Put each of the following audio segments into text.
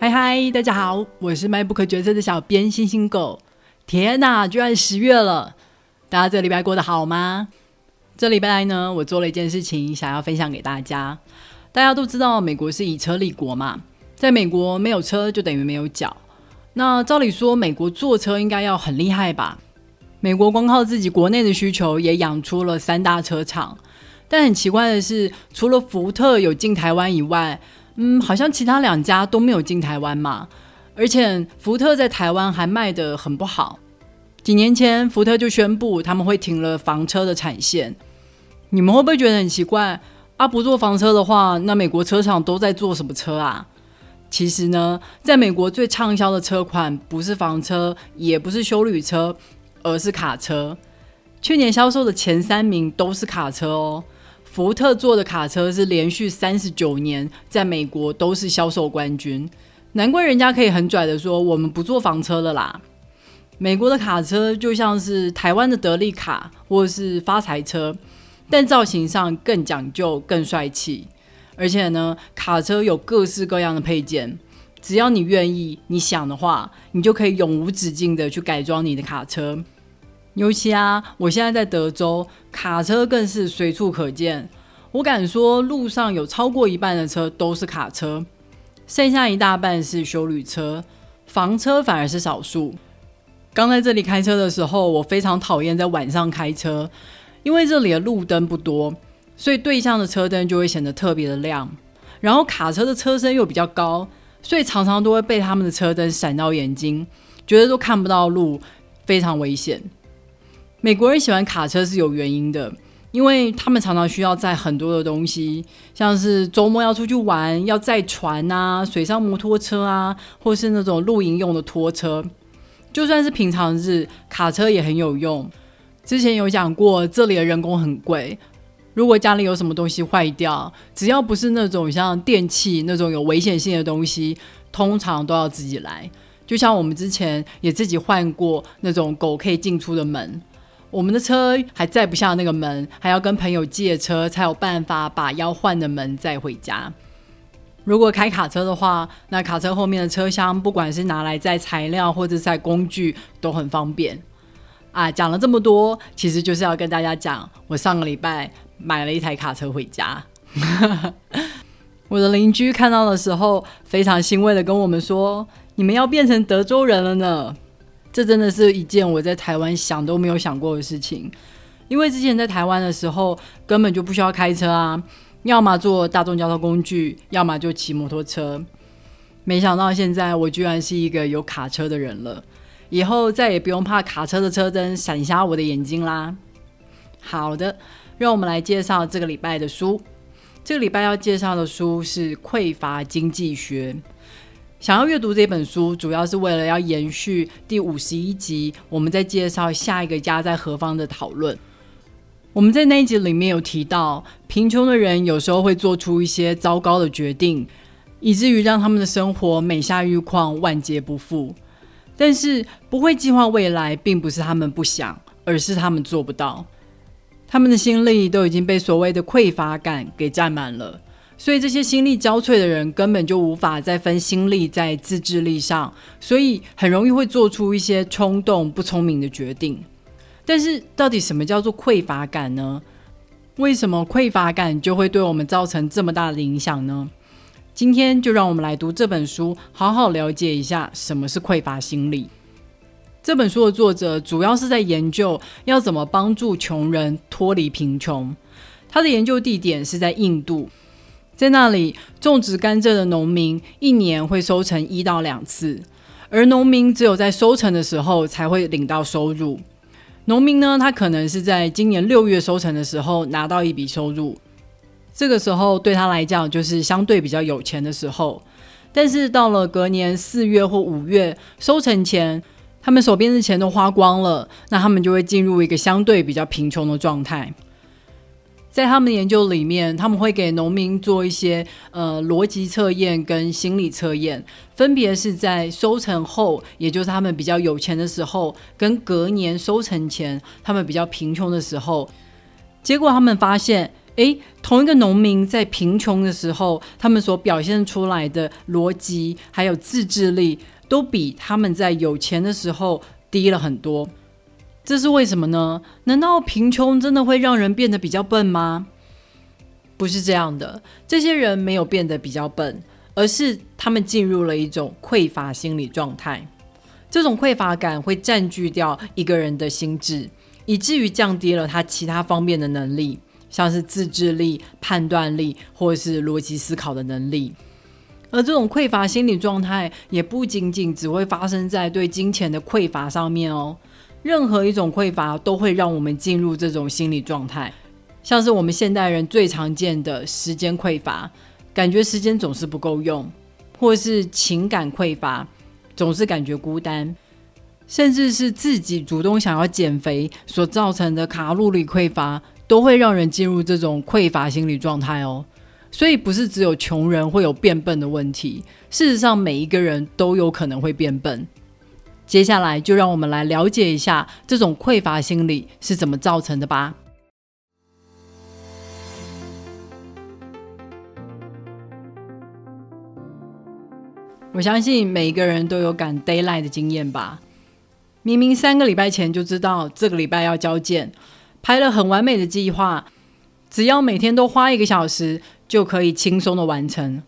嗨嗨，大家好，我是卖不可决策的小编星星狗。天哪，居然十月了！大家这礼拜过得好吗？这礼拜呢，我做了一件事情，想要分享给大家。大家都知道，美国是以车立国嘛，在美国没有车就等于没有脚。那照理说，美国坐车应该要很厉害吧？美国光靠自己国内的需求，也养出了三大车厂。但很奇怪的是，除了福特有进台湾以外，嗯，好像其他两家都没有进台湾嘛。而且福特在台湾还卖得很不好。几年前，福特就宣布他们会停了房车的产线。你们会不会觉得很奇怪？啊，不做房车的话，那美国车厂都在做什么车啊？其实呢，在美国最畅销的车款不是房车，也不是修旅车，而是卡车。去年销售的前三名都是卡车哦。福特做的卡车是连续三十九年在美国都是销售冠军，难怪人家可以很拽的说我们不做房车了啦。美国的卡车就像是台湾的德利卡或是发财车，但造型上更讲究、更帅气。而且呢，卡车有各式各样的配件，只要你愿意、你想的话，你就可以永无止境的去改装你的卡车。尤其啊，我现在在德州，卡车更是随处可见。我敢说，路上有超过一半的车都是卡车，剩下一大半是修旅车，房车反而是少数。刚在这里开车的时候，我非常讨厌在晚上开车，因为这里的路灯不多，所以对向的车灯就会显得特别的亮。然后卡车的车身又比较高，所以常常都会被他们的车灯闪到眼睛，觉得都看不到路，非常危险。美国人喜欢卡车是有原因的，因为他们常常需要载很多的东西，像是周末要出去玩，要载船啊、水上摩托车啊，或是那种露营用的拖车。就算是平常日，卡车也很有用。之前有讲过，这里的人工很贵。如果家里有什么东西坏掉，只要不是那种像电器那种有危险性的东西，通常都要自己来。就像我们之前也自己换过那种狗可以进出的门。我们的车还载不下那个门，还要跟朋友借车才有办法把要换的门载回家。如果开卡车的话，那卡车后面的车厢，不管是拿来载材料或者载工具，都很方便。啊，讲了这么多，其实就是要跟大家讲，我上个礼拜买了一台卡车回家。我的邻居看到的时候，非常欣慰的跟我们说：“你们要变成德州人了呢。”这真的是一件我在台湾想都没有想过的事情，因为之前在台湾的时候根本就不需要开车啊，要么坐大众交通工具，要么就骑摩托车。没想到现在我居然是一个有卡车的人了，以后再也不用怕卡车的车灯闪瞎我的眼睛啦。好的，让我们来介绍这个礼拜的书。这个礼拜要介绍的书是《匮乏经济学》。想要阅读这本书，主要是为了要延续第五十一集，我们在介绍下一个家在何方的讨论。我们在那一集里面有提到，贫穷的人有时候会做出一些糟糕的决定，以至于让他们的生活每下愈况，万劫不复。但是不会计划未来，并不是他们不想，而是他们做不到。他们的心力都已经被所谓的匮乏感给占满了。所以这些心力交瘁的人根本就无法再分心力在自制力上，所以很容易会做出一些冲动、不聪明的决定。但是，到底什么叫做匮乏感呢？为什么匮乏感就会对我们造成这么大的影响呢？今天就让我们来读这本书，好好了解一下什么是匮乏心理。这本书的作者主要是在研究要怎么帮助穷人脱离贫穷。他的研究地点是在印度。在那里种植甘蔗的农民一年会收成一到两次，而农民只有在收成的时候才会领到收入。农民呢，他可能是在今年六月收成的时候拿到一笔收入，这个时候对他来讲就是相对比较有钱的时候。但是到了隔年四月或五月收成前，他们手边的钱都花光了，那他们就会进入一个相对比较贫穷的状态。在他们的研究里面，他们会给农民做一些呃逻辑测验跟心理测验，分别是在收成后，也就是他们比较有钱的时候，跟隔年收成前他们比较贫穷的时候。结果他们发现，诶，同一个农民在贫穷的时候，他们所表现出来的逻辑还有自制力，都比他们在有钱的时候低了很多。这是为什么呢？难道贫穷真的会让人变得比较笨吗？不是这样的，这些人没有变得比较笨，而是他们进入了一种匮乏心理状态。这种匮乏感会占据掉一个人的心智，以至于降低了他其他方面的能力，像是自制力、判断力或是逻辑思考的能力。而这种匮乏心理状态也不仅仅只会发生在对金钱的匮乏上面哦，任何一种匮乏都会让我们进入这种心理状态。像是我们现代人最常见的时间匮乏，感觉时间总是不够用，或是情感匮乏，总是感觉孤单，甚至是自己主动想要减肥所造成的卡路里匮乏，都会让人进入这种匮乏心理状态哦。所以不是只有穷人会有变笨的问题，事实上每一个人都有可能会变笨。接下来就让我们来了解一下这种匮乏心理是怎么造成的吧。我相信每一个人都有赶 d a y l i g h t 的经验吧。明明三个礼拜前就知道这个礼拜要交件，拍了很完美的计划，只要每天都花一个小时就可以轻松的完成。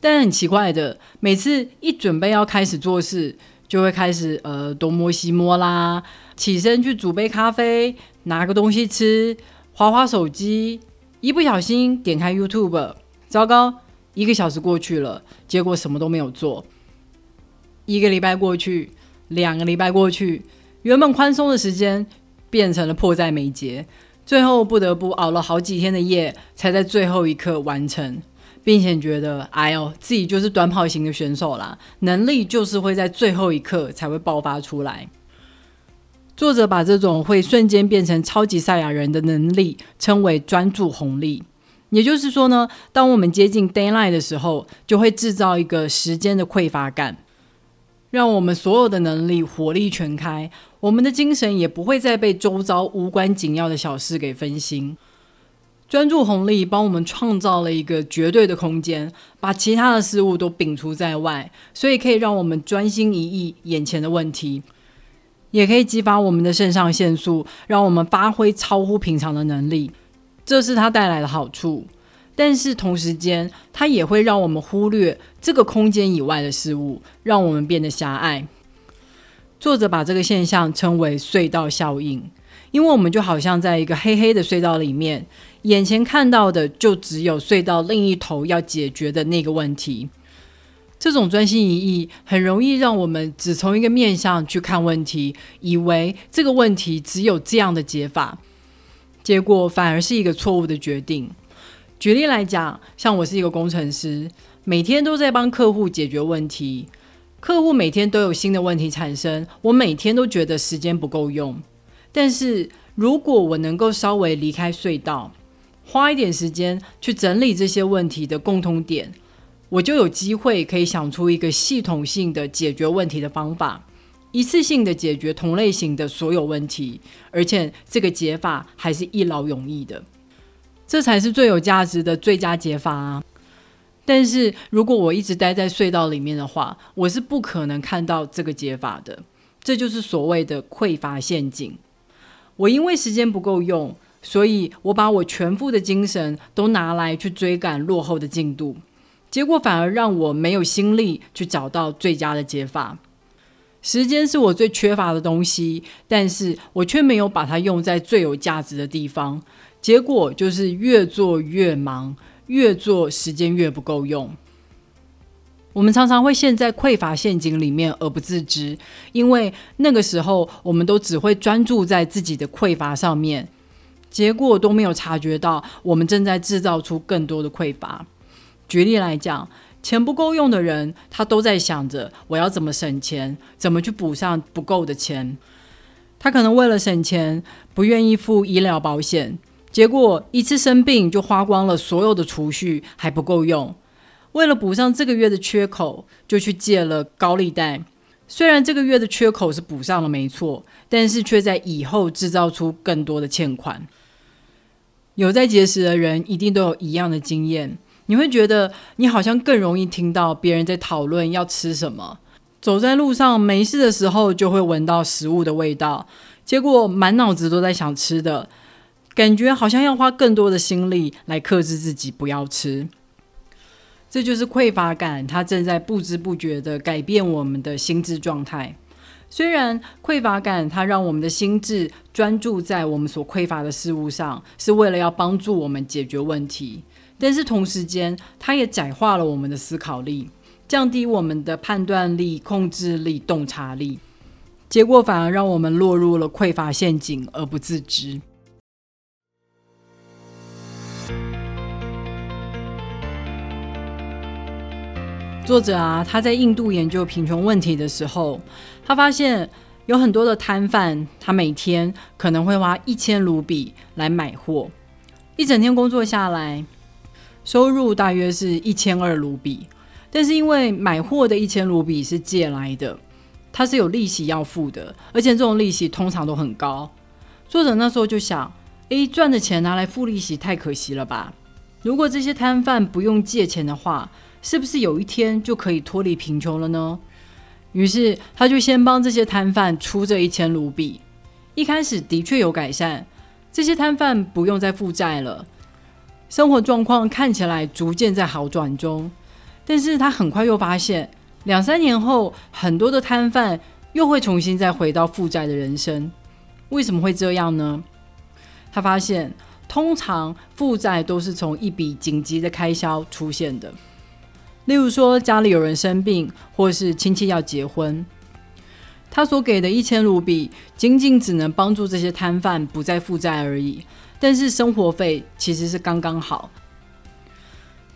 但很奇怪的，每次一准备要开始做事，就会开始呃东摸西摸啦，起身去煮杯咖啡，拿个东西吃，划划手机，一不小心点开 YouTube，糟糕。一个小时过去了，结果什么都没有做。一个礼拜过去，两个礼拜过去，原本宽松的时间变成了迫在眉睫，最后不得不熬了好几天的夜，才在最后一刻完成，并且觉得，哎呦，自己就是短跑型的选手啦，能力就是会在最后一刻才会爆发出来。作者把这种会瞬间变成超级赛亚人的能力称为专注红利。也就是说呢，当我们接近 d a y l i g h t 的时候，就会制造一个时间的匮乏感，让我们所有的能力火力全开，我们的精神也不会再被周遭无关紧要的小事给分心。专注红利帮我们创造了一个绝对的空间，把其他的事物都摒除在外，所以可以让我们专心一意眼前的问题，也可以激发我们的肾上腺素，让我们发挥超乎平常的能力。这是它带来的好处，但是同时间，它也会让我们忽略这个空间以外的事物，让我们变得狭隘。作者把这个现象称为隧道效应，因为我们就好像在一个黑黑的隧道里面，眼前看到的就只有隧道另一头要解决的那个问题。这种专心一意，很容易让我们只从一个面向去看问题，以为这个问题只有这样的解法。结果反而是一个错误的决定。举例来讲，像我是一个工程师，每天都在帮客户解决问题，客户每天都有新的问题产生，我每天都觉得时间不够用。但是如果我能够稍微离开隧道，花一点时间去整理这些问题的共通点，我就有机会可以想出一个系统性的解决问题的方法。一次性的解决同类型的所有问题，而且这个解法还是一劳永逸的，这才是最有价值的最佳解法啊！但是如果我一直待在隧道里面的话，我是不可能看到这个解法的。这就是所谓的匮乏陷阱。我因为时间不够用，所以我把我全副的精神都拿来去追赶落后的进度，结果反而让我没有心力去找到最佳的解法。时间是我最缺乏的东西，但是我却没有把它用在最有价值的地方，结果就是越做越忙，越做时间越不够用。我们常常会陷在匮乏陷阱里面而不自知，因为那个时候我们都只会专注在自己的匮乏上面，结果都没有察觉到我们正在制造出更多的匮乏。举例来讲。钱不够用的人，他都在想着我要怎么省钱，怎么去补上不够的钱。他可能为了省钱，不愿意付医疗保险，结果一次生病就花光了所有的储蓄，还不够用。为了补上这个月的缺口，就去借了高利贷。虽然这个月的缺口是补上了，没错，但是却在以后制造出更多的欠款。有在节食的人一定都有一样的经验，你会觉得你好像更容易听到别人在讨论要吃什么，走在路上没事的时候就会闻到食物的味道，结果满脑子都在想吃的，感觉好像要花更多的心力来克制自己不要吃。这就是匮乏感，它正在不知不觉的改变我们的心智状态。虽然匮乏感它让我们的心智专注在我们所匮乏的事物上，是为了要帮助我们解决问题，但是同时间它也窄化了我们的思考力，降低我们的判断力、控制力、洞察力，结果反而让我们落入了匮乏陷阱而不自知。作者啊，他在印度研究贫穷问题的时候，他发现有很多的摊贩，他每天可能会花一千卢比来买货，一整天工作下来，收入大约是一千二卢比。但是因为买货的一千卢比是借来的，他是有利息要付的，而且这种利息通常都很高。作者那时候就想，诶，赚的钱拿来付利息太可惜了吧？如果这些摊贩不用借钱的话，是不是有一天就可以脱离贫穷了呢？于是他就先帮这些摊贩出这一千卢比。一开始的确有改善，这些摊贩不用再负债了，生活状况看起来逐渐在好转中。但是他很快又发现，两三年后，很多的摊贩又会重新再回到负债的人生。为什么会这样呢？他发现，通常负债都是从一笔紧急的开销出现的。例如说，家里有人生病，或是亲戚要结婚，他所给的一千卢比，仅仅只能帮助这些摊贩不再负债而已。但是生活费其实是刚刚好。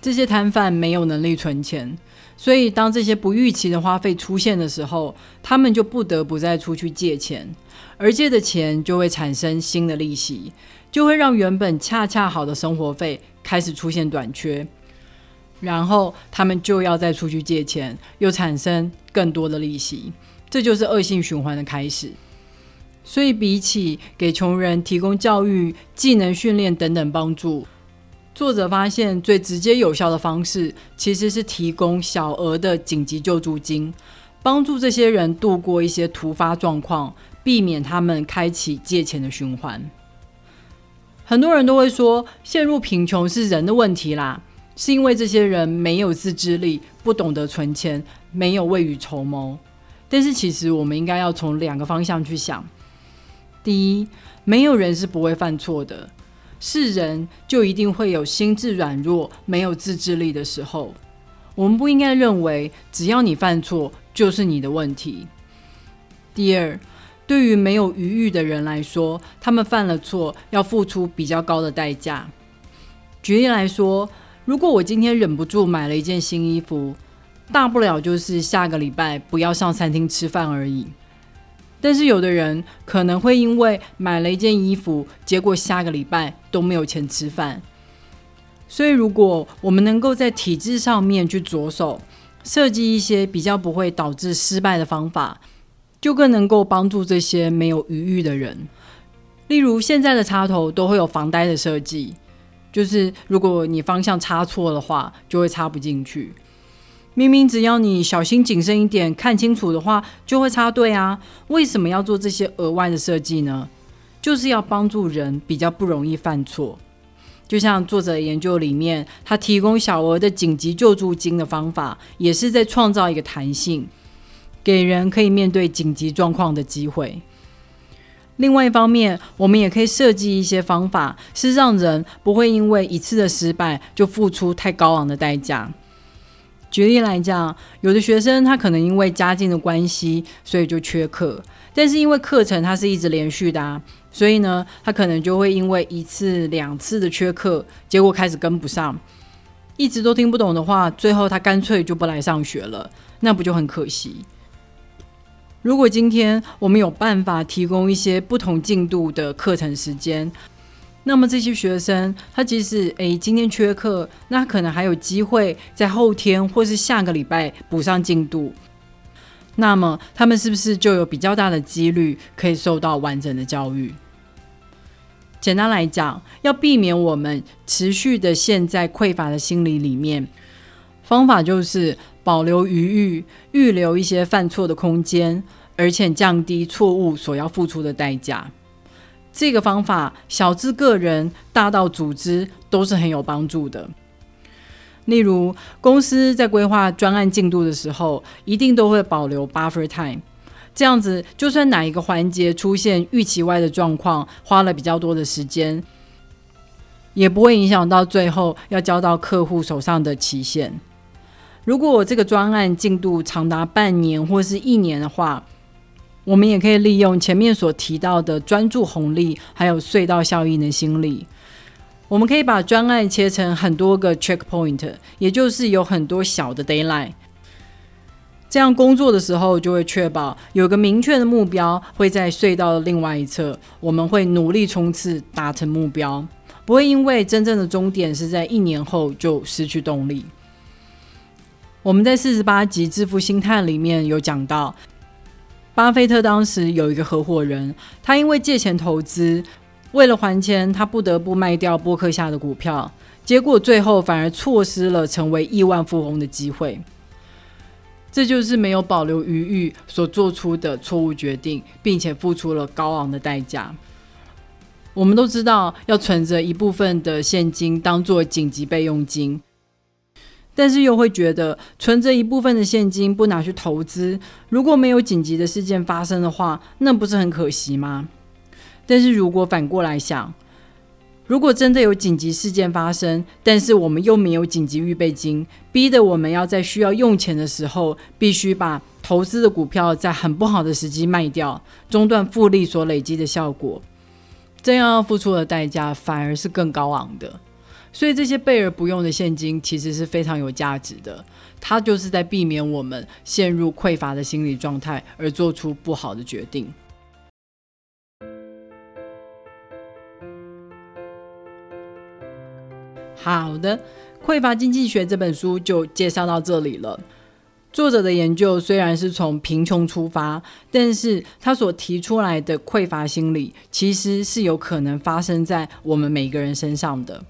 这些摊贩没有能力存钱，所以当这些不预期的花费出现的时候，他们就不得不再出去借钱，而借的钱就会产生新的利息，就会让原本恰恰好的生活费开始出现短缺。然后他们就要再出去借钱，又产生更多的利息，这就是恶性循环的开始。所以，比起给穷人提供教育、技能训练等等帮助，作者发现最直接有效的方式其实是提供小额的紧急救助金，帮助这些人度过一些突发状况，避免他们开启借钱的循环。很多人都会说，陷入贫穷是人的问题啦。是因为这些人没有自制力，不懂得存钱，没有未雨绸缪。但是其实我们应该要从两个方向去想：第一，没有人是不会犯错的，是人就一定会有心智软弱、没有自制力的时候。我们不应该认为只要你犯错就是你的问题。第二，对于没有余裕的人来说，他们犯了错要付出比较高的代价。举例来说。如果我今天忍不住买了一件新衣服，大不了就是下个礼拜不要上餐厅吃饭而已。但是有的人可能会因为买了一件衣服，结果下个礼拜都没有钱吃饭。所以，如果我们能够在体制上面去着手，设计一些比较不会导致失败的方法，就更能够帮助这些没有余裕的人。例如，现在的插头都会有防呆的设计。就是如果你方向插错的话，就会插不进去。明明只要你小心谨慎一点，看清楚的话，就会插对啊。为什么要做这些额外的设计呢？就是要帮助人比较不容易犯错。就像作者研究里面，他提供小额的紧急救助金的方法，也是在创造一个弹性，给人可以面对紧急状况的机会。另外一方面，我们也可以设计一些方法，是让人不会因为一次的失败就付出太高昂的代价。举例来讲，有的学生他可能因为家境的关系，所以就缺课，但是因为课程它是一直连续的，啊，所以呢，他可能就会因为一次两次的缺课，结果开始跟不上，一直都听不懂的话，最后他干脆就不来上学了，那不就很可惜？如果今天我们有办法提供一些不同进度的课程时间，那么这些学生他即使诶今天缺课，那可能还有机会在后天或是下个礼拜补上进度。那么他们是不是就有比较大的几率可以受到完整的教育？简单来讲，要避免我们持续的陷在匮乏的心理里面，方法就是保留余裕，预留一些犯错的空间，而且降低错误所要付出的代价。这个方法小至个人，大到组织都是很有帮助的。例如，公司在规划专案进度的时候，一定都会保留 buffer time。这样子，就算哪一个环节出现预期外的状况，花了比较多的时间，也不会影响到最后要交到客户手上的期限。如果这个专案进度长达半年或是一年的话，我们也可以利用前面所提到的专注红利，还有隧道效应的心理。我们可以把专案切成很多个 checkpoint，也就是有很多小的 d a y l i n e 这样工作的时候就会确保有个明确的目标会在隧道的另外一侧，我们会努力冲刺达成目标，不会因为真正的终点是在一年后就失去动力。我们在四十八集致富心态里面有讲到，巴菲特当时有一个合伙人，他因为借钱投资，为了还钱，他不得不卖掉波克夏的股票，结果最后反而错失了成为亿万富翁的机会。这就是没有保留余裕所做出的错误决定，并且付出了高昂的代价。我们都知道要存着一部分的现金当做紧急备用金，但是又会觉得存着一部分的现金不拿去投资，如果没有紧急的事件发生的话，那不是很可惜吗？但是如果反过来想，如果真的有紧急事件发生，但是我们又没有紧急预备金，逼得我们要在需要用钱的时候，必须把投资的股票在很不好的时机卖掉，中断复利所累积的效果，这样要付出的代价反而是更高昂的。所以这些备而不用的现金其实是非常有价值的，它就是在避免我们陷入匮乏的心理状态而做出不好的决定。好的，《匮乏经济学》这本书就介绍到这里了。作者的研究虽然是从贫穷出发，但是他所提出来的匮乏心理，其实是有可能发生在我们每个人身上的。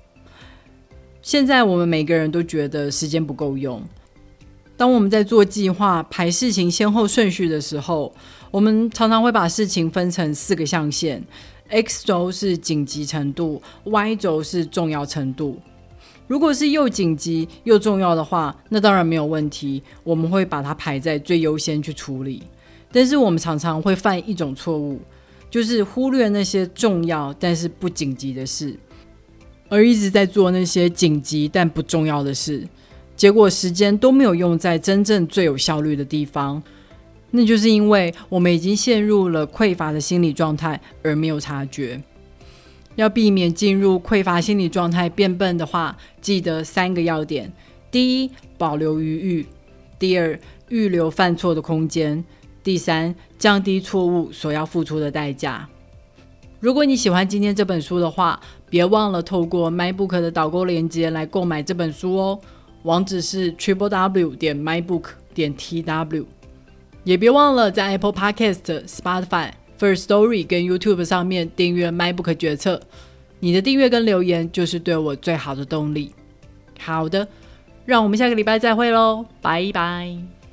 现在我们每个人都觉得时间不够用。当我们在做计划、排事情先后顺序的时候，我们常常会把事情分成四个象限：X 轴是紧急程度，Y 轴是重要程度。如果是又紧急又重要的话，那当然没有问题，我们会把它排在最优先去处理。但是我们常常会犯一种错误，就是忽略那些重要但是不紧急的事，而一直在做那些紧急但不重要的事，结果时间都没有用在真正最有效率的地方。那就是因为我们已经陷入了匮乏的心理状态，而没有察觉。要避免进入匮乏心理状态变笨的话，记得三个要点：第一，保留余裕；第二，预留犯错的空间；第三，降低错误所要付出的代价。如果你喜欢今天这本书的话，别忘了透过 MyBook 的导购链接来购买这本书哦。网址是 triple w 点 mybook 点 tw，也别忘了在 Apple Podcast、Spotify。First Story 跟 YouTube 上面订阅 MyBook 决策，你的订阅跟留言就是对我最好的动力。好的，让我们下个礼拜再会喽，拜拜。